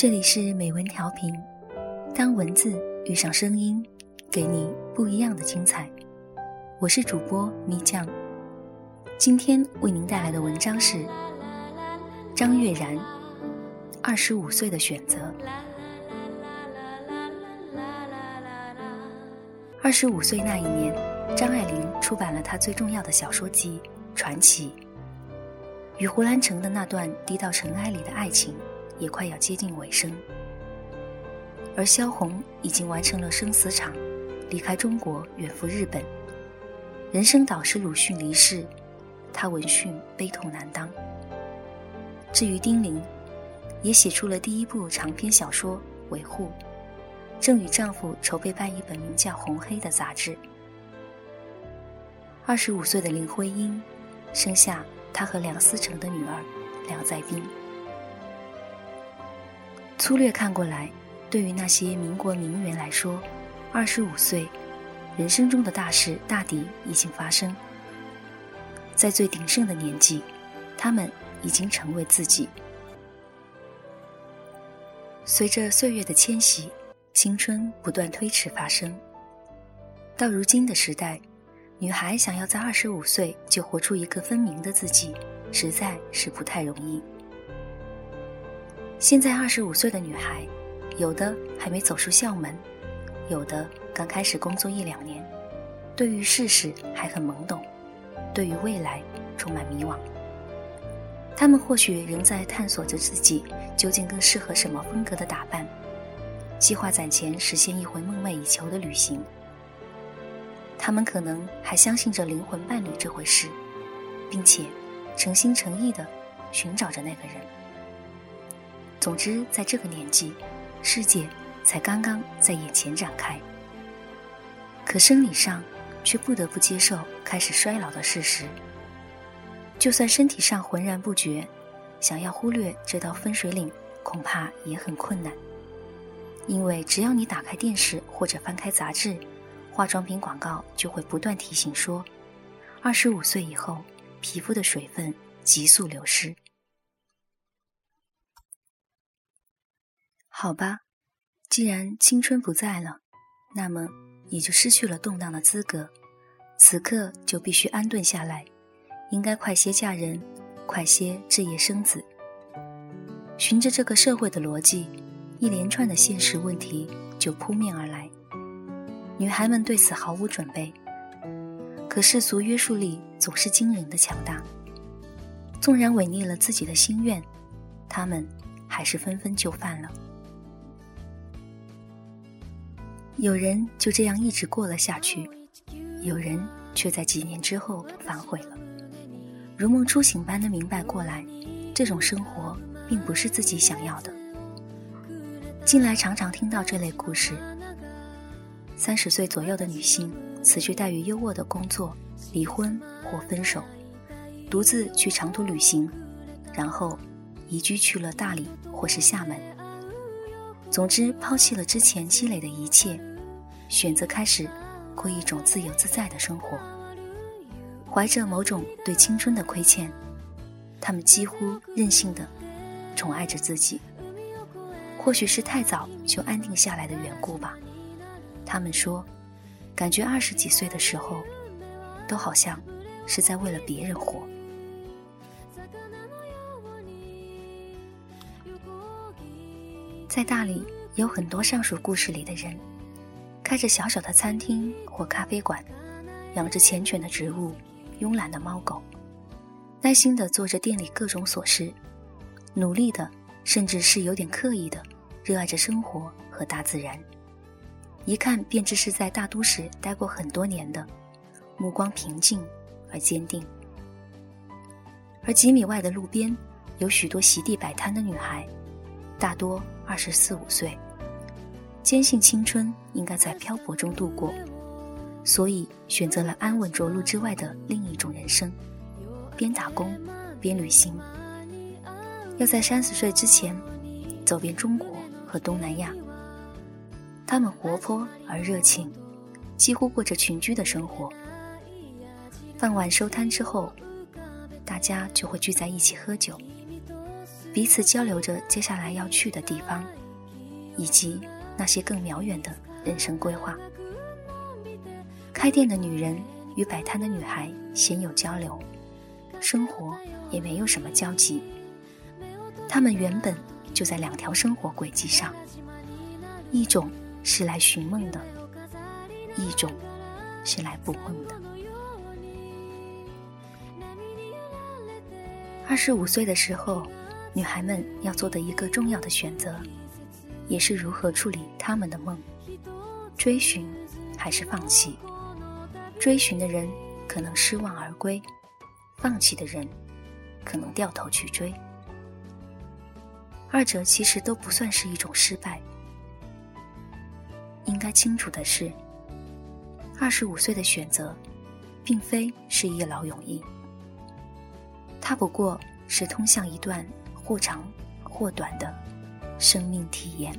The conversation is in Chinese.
这里是美文调频，当文字遇上声音，给你不一样的精彩。我是主播咪酱，今天为您带来的文章是张悦然《二十五岁的选择》。二十五岁那一年，张爱玲出版了她最重要的小说集《传奇》，与胡兰成的那段低到尘埃里的爱情。也快要接近尾声，而萧红已经完成了生死场，离开中国远赴日本。人生导师鲁迅离世，他闻讯悲痛难当。至于丁玲，也写出了第一部长篇小说《维护》，正与丈夫筹备办一本名叫《红黑》的杂志。二十五岁的林徽因，生下她和梁思成的女儿梁再冰。粗略看过来，对于那些民国名媛来说，二十五岁，人生中的大事大抵已经发生。在最鼎盛的年纪，他们已经成为自己。随着岁月的迁徙，青春不断推迟发生。到如今的时代，女孩想要在二十五岁就活出一个分明的自己，实在是不太容易。现在二十五岁的女孩，有的还没走出校门，有的刚开始工作一两年，对于世事还很懵懂，对于未来充满迷惘。她们或许仍在探索着自己究竟更适合什么风格的打扮，计划攒钱实现一回梦寐以求的旅行。她们可能还相信着灵魂伴侣这回事，并且诚心诚意地寻找着那个人。总之，在这个年纪，世界才刚刚在眼前展开。可生理上却不得不接受开始衰老的事实。就算身体上浑然不觉，想要忽略这道分水岭，恐怕也很困难。因为只要你打开电视或者翻开杂志，化妆品广告就会不断提醒说：二十五岁以后，皮肤的水分急速流失。好吧，既然青春不在了，那么也就失去了动荡的资格。此刻就必须安顿下来，应该快些嫁人，快些置业生子。循着这个社会的逻辑，一连串的现实问题就扑面而来。女孩们对此毫无准备，可世俗约束力总是惊人的强大。纵然违逆了自己的心愿，她们还是纷纷就范了。有人就这样一直过了下去，有人却在几年之后反悔了，如梦初醒般的明白过来，这种生活并不是自己想要的。近来常常听到这类故事：三十岁左右的女性辞去待遇优渥的工作，离婚或分手，独自去长途旅行，然后移居去了大理或是厦门。总之，抛弃了之前积累的一切。选择开始过一种自由自在的生活，怀着某种对青春的亏欠，他们几乎任性的宠爱着自己。或许是太早就安定下来的缘故吧。他们说，感觉二十几岁的时候，都好像是在为了别人活。在大理有很多上述故事里的人。开着小小的餐厅或咖啡馆，养着缱绻的植物，慵懒的猫狗，耐心地做着店里各种琐事，努力的，甚至是有点刻意的，热爱着生活和大自然。一看便知是在大都市待过很多年的，目光平静而坚定。而几米外的路边，有许多席地摆摊的女孩，大多二十四五岁。坚信青春应该在漂泊中度过，所以选择了安稳着陆之外的另一种人生，边打工边旅行。要在三十岁之前走遍中国和东南亚。他们活泼而热情，几乎过着群居的生活。傍晚收摊之后，大家就会聚在一起喝酒。彼此交流着接下来要去的地方，以及那些更遥远的人生规划。开店的女人与摆摊的女孩鲜有交流，生活也没有什么交集。他们原本就在两条生活轨迹上，一种是来寻梦的，一种是来捕梦的。二十五岁的时候，女孩们要做的一个重要的选择，也是如何处理他们的梦：追寻还是放弃？追寻的人可能失望而归，放弃的人可能掉头去追。二者其实都不算是一种失败。应该清楚的是，二十五岁的选择，并非是一劳永逸。它不过是通向一段或长或短的生命体验。